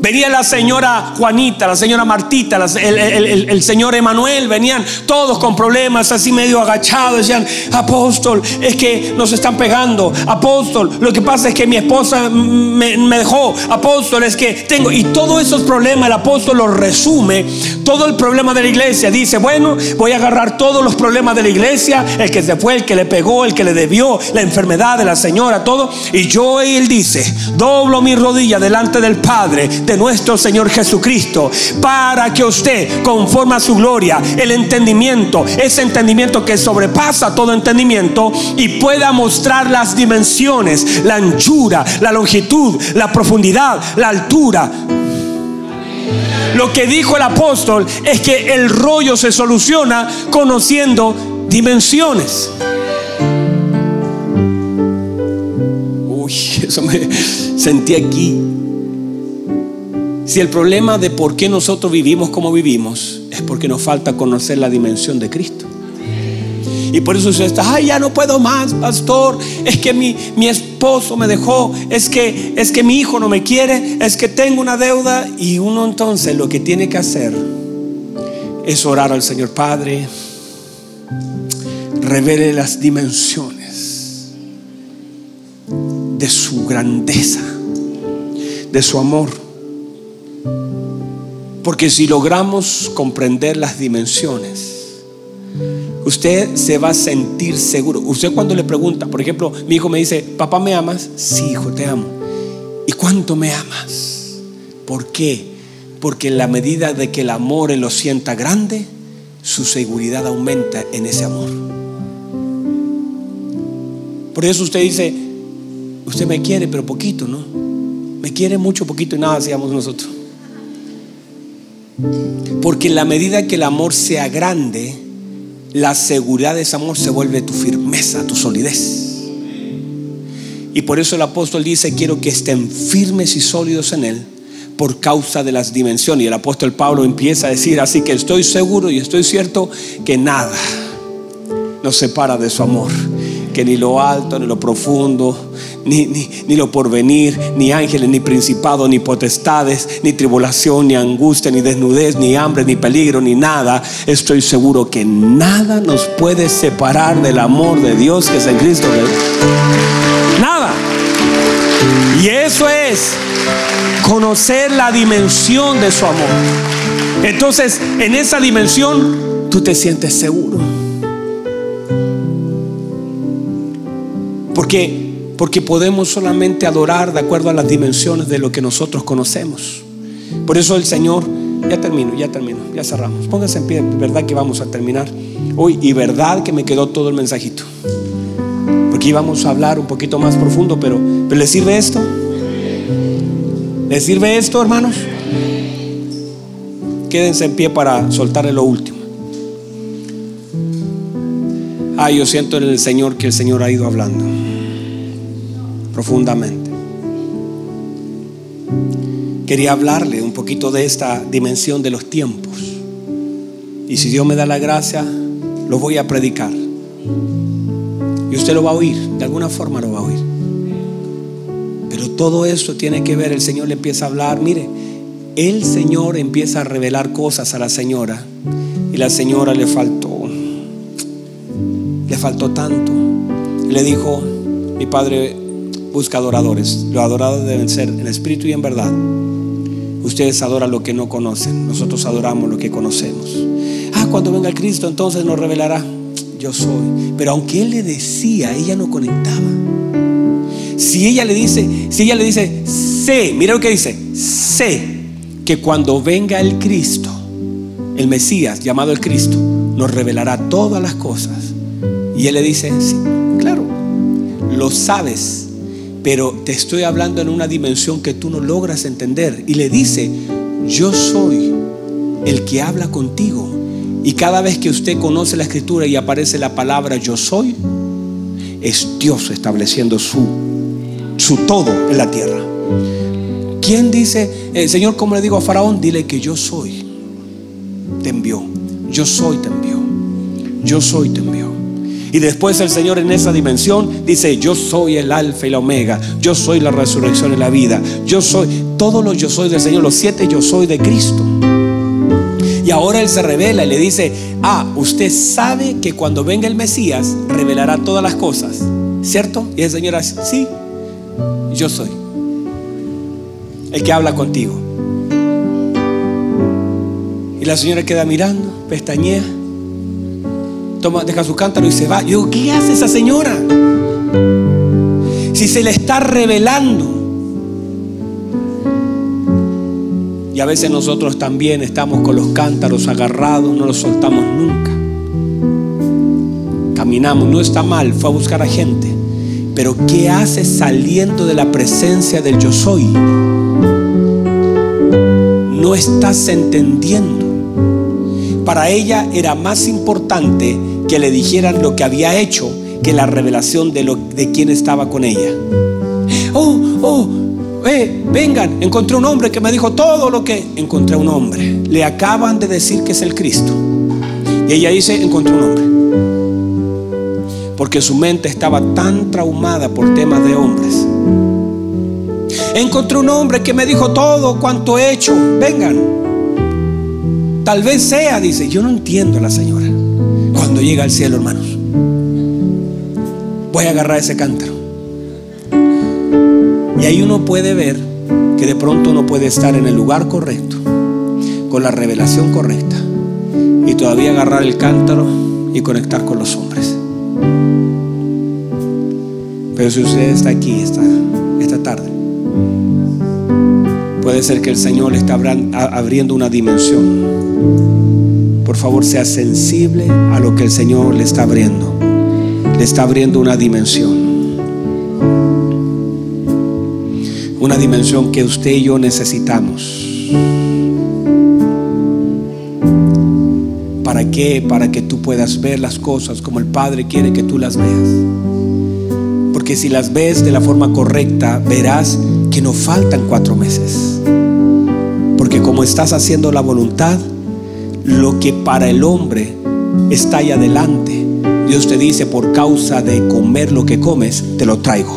Venía la señora Juanita, la señora Martita, el, señor Emanuel, venían todos con problemas, así medio agachados. Decían, apóstol, es que nos están pegando. Apóstol, lo que pasa es que mi esposa me, dejó. Apóstol, es que tengo. Y todos esos problemas el apóstol los resume. Todo el problema de la iglesia. Dice, bueno, voy a agarrar todos los problemas de la iglesia. El que se fue, el que le pegó, el que le debió, la enfermedad de la señora, todo. Y yo, él dice, doblo mi rodilla delante del Padre nuestro Señor Jesucristo, para que usted, conforme a su gloria, el entendimiento, ese entendimiento que sobrepasa todo entendimiento y pueda mostrar las dimensiones, la anchura, la longitud, la profundidad, la altura. Lo que dijo el apóstol es que el rollo se soluciona conociendo dimensiones. Uy, eso me sentí aquí si el problema de por qué nosotros vivimos como vivimos es porque nos falta conocer la dimensión de Cristo. Y por eso usted está, ay, ya no puedo más, pastor. Es que mi, mi esposo me dejó, es que, es que mi hijo no me quiere, es que tengo una deuda. Y uno entonces lo que tiene que hacer es orar al Señor Padre, revele las dimensiones de su grandeza, de su amor porque si logramos comprender las dimensiones, usted se va a sentir seguro. Usted cuando le pregunta, por ejemplo, mi hijo me dice, papá, ¿me amas? Sí, hijo, te amo. ¿Y cuánto me amas? ¿Por qué? Porque en la medida de que el amor lo sienta grande, su seguridad aumenta en ese amor. Por eso usted dice, usted me quiere, pero poquito, ¿no? Me quiere mucho, poquito y nada hacíamos nosotros. Porque en la medida que el amor sea grande, la seguridad de ese amor se vuelve tu firmeza, tu solidez. Y por eso el apóstol dice, quiero que estén firmes y sólidos en él por causa de las dimensiones. Y el apóstol Pablo empieza a decir, así que estoy seguro y estoy cierto que nada nos separa de su amor que ni lo alto, ni lo profundo, ni, ni, lo porvenir, ni ángeles, ni principados, ni potestades, ni tribulación, ni angustia, ni desnudez, ni hambre, ni peligro, ni nada. Estoy seguro que nada nos puede separar del amor de Dios que es en Cristo. Nada. Y eso es conocer la dimensión de su amor. Entonces, en esa dimensión, tú te sientes seguro. Porque, porque podemos solamente adorar de acuerdo a las dimensiones de lo que nosotros conocemos. Por eso el Señor, ya termino, ya termino, ya cerramos. Pónganse en pie, verdad que vamos a terminar hoy y verdad que me quedó todo el mensajito. Porque íbamos a hablar un poquito más profundo, pero, pero ¿le sirve esto? ¿Le sirve esto, hermanos? Quédense en pie para soltarle lo último. Ah, yo siento en el Señor que el Señor ha ido hablando profundamente. Quería hablarle un poquito de esta dimensión de los tiempos. Y si Dios me da la gracia, lo voy a predicar. Y usted lo va a oír, de alguna forma lo va a oír. Pero todo esto tiene que ver, el Señor le empieza a hablar, mire, el Señor empieza a revelar cosas a la señora y la señora le faltó, faltó tanto le dijo, mi padre busca adoradores. Los adoradores deben ser en espíritu y en verdad. Ustedes adoran lo que no conocen, nosotros adoramos lo que conocemos. Ah, cuando venga el Cristo entonces nos revelará, yo soy. Pero aunque él le decía, ella no conectaba. Si ella le dice, si ella le dice, sé, mira lo que dice, sé que cuando venga el Cristo, el Mesías llamado el Cristo, nos revelará todas las cosas. Y él le dice, sí, claro, lo sabes, pero te estoy hablando en una dimensión que tú no logras entender. Y le dice, yo soy el que habla contigo. Y cada vez que usted conoce la escritura y aparece la palabra yo soy, es Dios estableciendo su, su todo en la tierra. ¿Quién dice, el Señor, como le digo a Faraón, dile que yo soy, te envió. Yo soy, te envió. Yo soy, te envió. Y después el Señor en esa dimensión dice, yo soy el alfa y la omega, yo soy la resurrección y la vida, yo soy, todos los yo soy del Señor, los siete yo soy de Cristo. Y ahora Él se revela y le dice, ah, usted sabe que cuando venga el Mesías revelará todas las cosas, ¿cierto? Y el Señor dice, sí, yo soy el que habla contigo. Y la señora queda mirando, pestañea deja su cántaro y se va. Yo ¿qué hace esa señora? Si se le está revelando. Y a veces nosotros también estamos con los cántaros agarrados, no los soltamos nunca. Caminamos, no está mal, fue a buscar a gente. Pero ¿qué hace saliendo de la presencia del yo soy? No estás entendiendo. Para ella era más importante que le dijeran lo que había hecho que la revelación de, lo, de quién estaba con ella. Oh, oh, eh, vengan, encontré un hombre que me dijo todo lo que encontré un hombre. Le acaban de decir que es el Cristo. Y ella dice, encontré un hombre. Porque su mente estaba tan traumada por temas de hombres. Encontré un hombre que me dijo todo cuanto he hecho. Vengan. Tal vez sea, dice. Yo no entiendo a la señora cuando llega al cielo, hermanos. Voy a agarrar ese cántaro. Y ahí uno puede ver que de pronto uno puede estar en el lugar correcto, con la revelación correcta, y todavía agarrar el cántaro y conectar con los hombres. Pero si usted está aquí esta, esta tarde, puede ser que el Señor le está abriendo una dimensión por favor sea sensible a lo que el Señor le está abriendo. Le está abriendo una dimensión. Una dimensión que usted y yo necesitamos. ¿Para qué? Para que tú puedas ver las cosas como el Padre quiere que tú las veas. Porque si las ves de la forma correcta, verás que no faltan cuatro meses. Porque como estás haciendo la voluntad, lo que para el hombre está ahí adelante, Dios te dice, por causa de comer lo que comes, te lo traigo.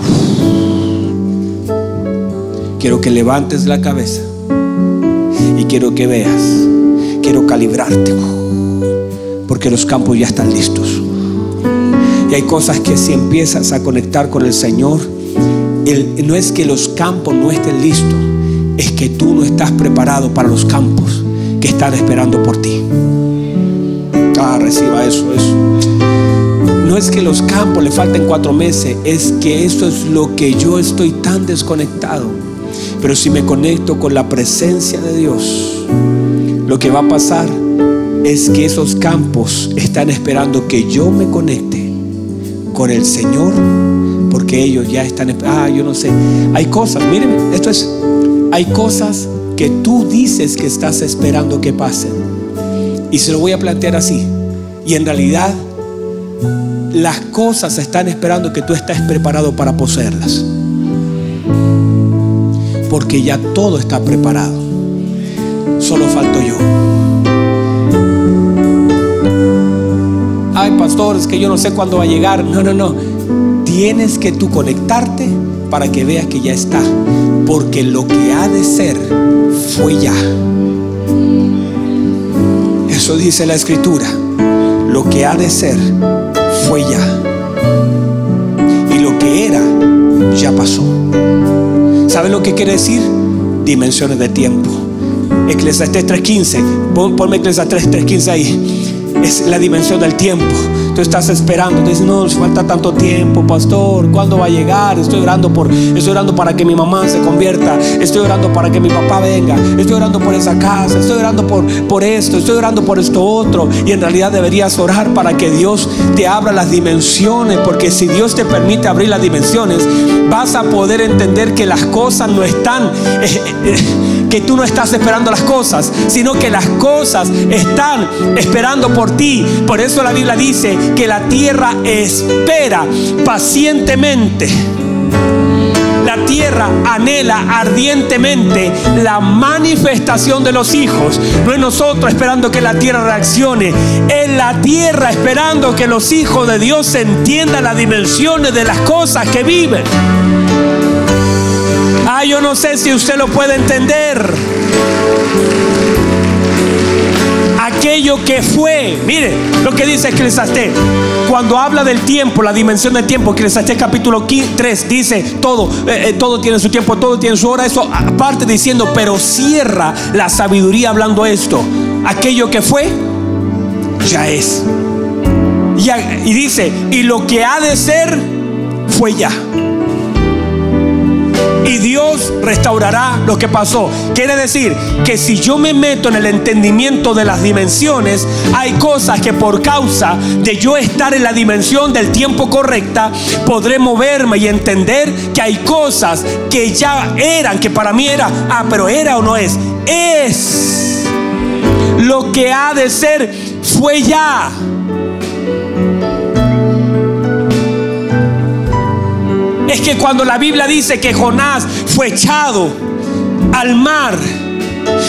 Quiero que levantes la cabeza y quiero que veas, quiero calibrarte, porque los campos ya están listos. Y hay cosas que si empiezas a conectar con el Señor, no es que los campos no estén listos, es que tú no estás preparado para los campos que están esperando por ti. Ah, reciba eso, eso. No es que los campos le falten cuatro meses, es que eso es lo que yo estoy tan desconectado. Pero si me conecto con la presencia de Dios, lo que va a pasar es que esos campos están esperando que yo me conecte con el Señor, porque ellos ya están, ah, yo no sé, hay cosas, miren, esto es, hay cosas que tú dices que estás esperando que pasen. Y se lo voy a plantear así. Y en realidad las cosas están esperando que tú estés preparado para poseerlas. Porque ya todo está preparado. Solo falto yo. Ay, pastor, es que yo no sé cuándo va a llegar. No, no, no. Tienes que tú conectarte para que veas que ya está. Porque lo que ha de ser fue ya. Eso dice la escritura. Lo que ha de ser fue ya. lo que era ya pasó. ¿Sabe lo que quiere decir? Dimensiones de tiempo. Eclesiastes 3.15. Ponme Eclesiastes 3.15 ahí. Es la dimensión del tiempo. Tú estás esperando, te dices, no, falta tanto tiempo, pastor, ¿cuándo va a llegar? Estoy orando por, estoy orando para que mi mamá se convierta, estoy orando para que mi papá venga, estoy orando por esa casa, estoy orando por, por esto, estoy orando por esto otro. Y en realidad deberías orar para que Dios te abra las dimensiones, porque si Dios te permite abrir las dimensiones, vas a poder entender que las cosas no están... Eh, eh, que tú no estás esperando las cosas, sino que las cosas están esperando por ti. Por eso la Biblia dice que la tierra espera pacientemente. La tierra anhela ardientemente la manifestación de los hijos. No es nosotros esperando que la tierra reaccione. Es la tierra esperando que los hijos de Dios entiendan las dimensiones de las cosas que viven. Yo no sé si usted lo puede entender. Aquello que fue, mire lo que dice Eclesiastés. Cuando habla del tiempo, la dimensión del tiempo, Eclesiastés capítulo 3 dice todo, eh, eh, todo tiene su tiempo, todo tiene su hora. Eso aparte diciendo, pero cierra la sabiduría hablando esto. Aquello que fue, ya es. y dice, y lo que ha de ser, fue ya y Dios restaurará lo que pasó. Quiere decir que si yo me meto en el entendimiento de las dimensiones, hay cosas que por causa de yo estar en la dimensión del tiempo correcta, podré moverme y entender que hay cosas que ya eran, que para mí era, ah, pero era o no es, es. Lo que ha de ser fue ya. Es que cuando la Biblia dice que Jonás fue echado al mar,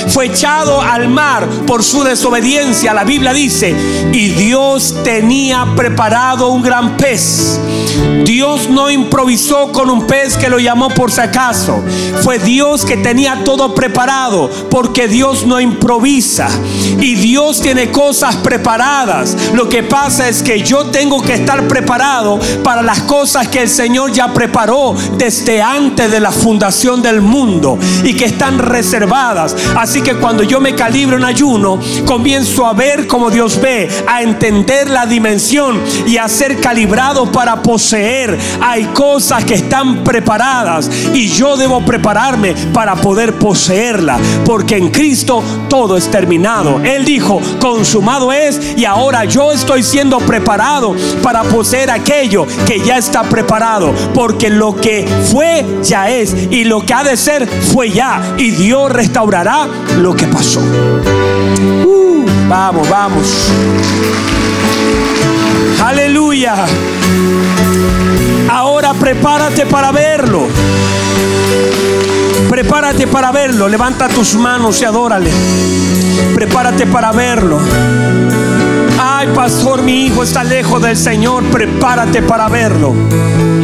fue echado al mar por su desobediencia. La Biblia dice, y Dios tenía preparado un gran pez. Dios no improvisó con un pez que lo llamó por si acaso. Fue Dios que tenía todo preparado, porque Dios no improvisa. Y Dios tiene cosas preparadas. Lo que pasa es que yo tengo que estar preparado para las cosas que el Señor ya preparó desde antes de la fundación del mundo y que están reservadas. Así que cuando yo me calibro en ayuno, comienzo a ver como Dios ve, a entender la dimensión y a ser calibrado para poseer. Hay cosas que están preparadas y yo debo prepararme para poder poseerla, porque en Cristo todo es terminado. Él dijo, consumado es y ahora yo estoy siendo preparado para poseer aquello que ya está preparado, porque lo que fue ya es y lo que ha de ser fue ya y Dios restaurará lo que pasó. Uh, vamos, vamos. Aleluya. Ahora prepárate para verlo. Prepárate para verlo. Levanta tus manos y adórale. Prepárate para verlo. Ay, pastor, mi hijo está lejos del Señor. Prepárate para verlo.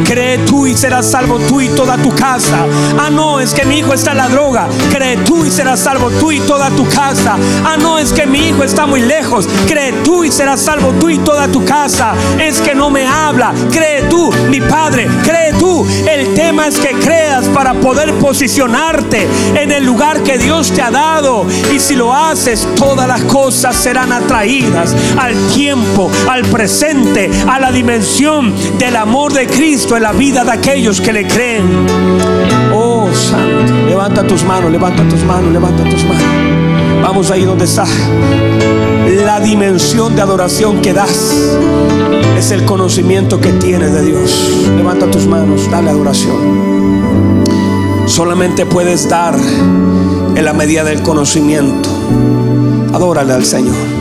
Cree tú y serás salvo tú y toda tu casa. Ah, no, es que mi hijo está en la droga. Cree tú y serás salvo tú y toda tu casa. Ah, no, es que mi hijo está muy lejos. Cree tú y serás salvo tú y toda tu casa. Es que no me habla. Cree tú, mi padre. Cree tú. El tema es que creas para poder posicionarte en el lugar que Dios te ha dado. Y si lo haces, todas las cosas serán atraídas al tiempo, al presente, a la dimensión del amor de Cristo en la vida de aquellos que le creen. Oh, Santo, levanta tus manos, levanta tus manos, levanta tus manos. Vamos ahí donde está. La dimensión de adoración que das es el conocimiento que tienes de Dios. Levanta tus manos, dale adoración. Solamente puedes dar en la medida del conocimiento. Adórale al Señor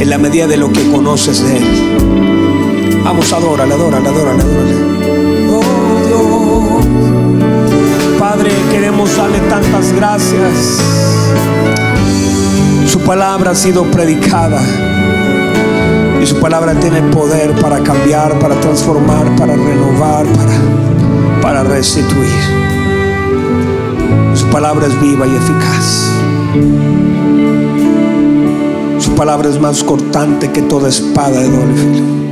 en la medida de lo que conoces de Él. Vamos, adórale, adórale, adórale, adórale. Oh Dios, Padre, queremos darle tantas gracias. Su palabra ha sido predicada. Y su palabra tiene poder para cambiar, para transformar, para renovar, para, para restituir. Su palabra es viva y eficaz palabra es más cortante que toda espada de doble filo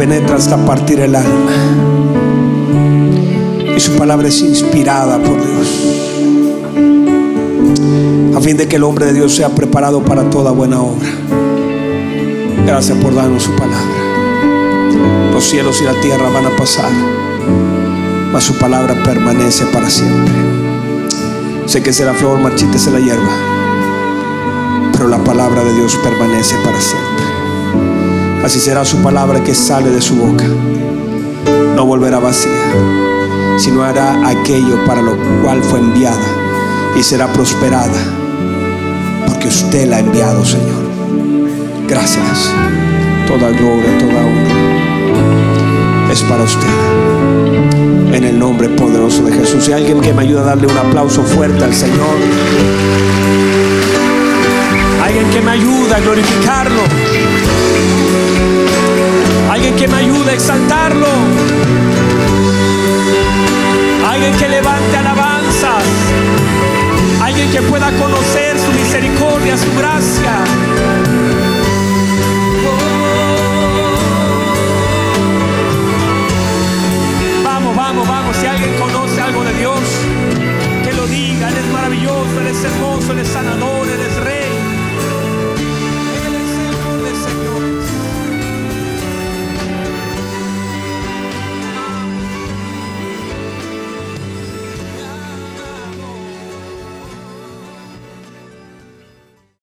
penetra hasta partir el alma. Y su palabra es inspirada por Dios. A fin de que el hombre de Dios sea preparado para toda buena obra. Gracias por darnos su palabra. Los cielos y la tierra van a pasar, mas su palabra permanece para siempre. Sé que será flor, marchítese la hierba, pero la palabra de Dios permanece para siempre. Así será su palabra que sale de su boca. No volverá vacía, sino hará aquello para lo cual fue enviada y será prosperada, porque usted la ha enviado, Señor. Gracias. Toda gloria, toda honra es para usted. En el nombre poderoso de Jesús. Y alguien que me ayuda a darle un aplauso fuerte al Señor. Alguien que me ayuda a glorificarlo. Alguien que me ayude a exaltarlo. Alguien que levante alabanzas. Alguien que pueda conocer su misericordia, su gracia. Vamos, vamos, vamos. Si alguien conoce algo de Dios, que lo diga. Él es maravilloso, Él es hermoso, Él es sanador, Él es rey.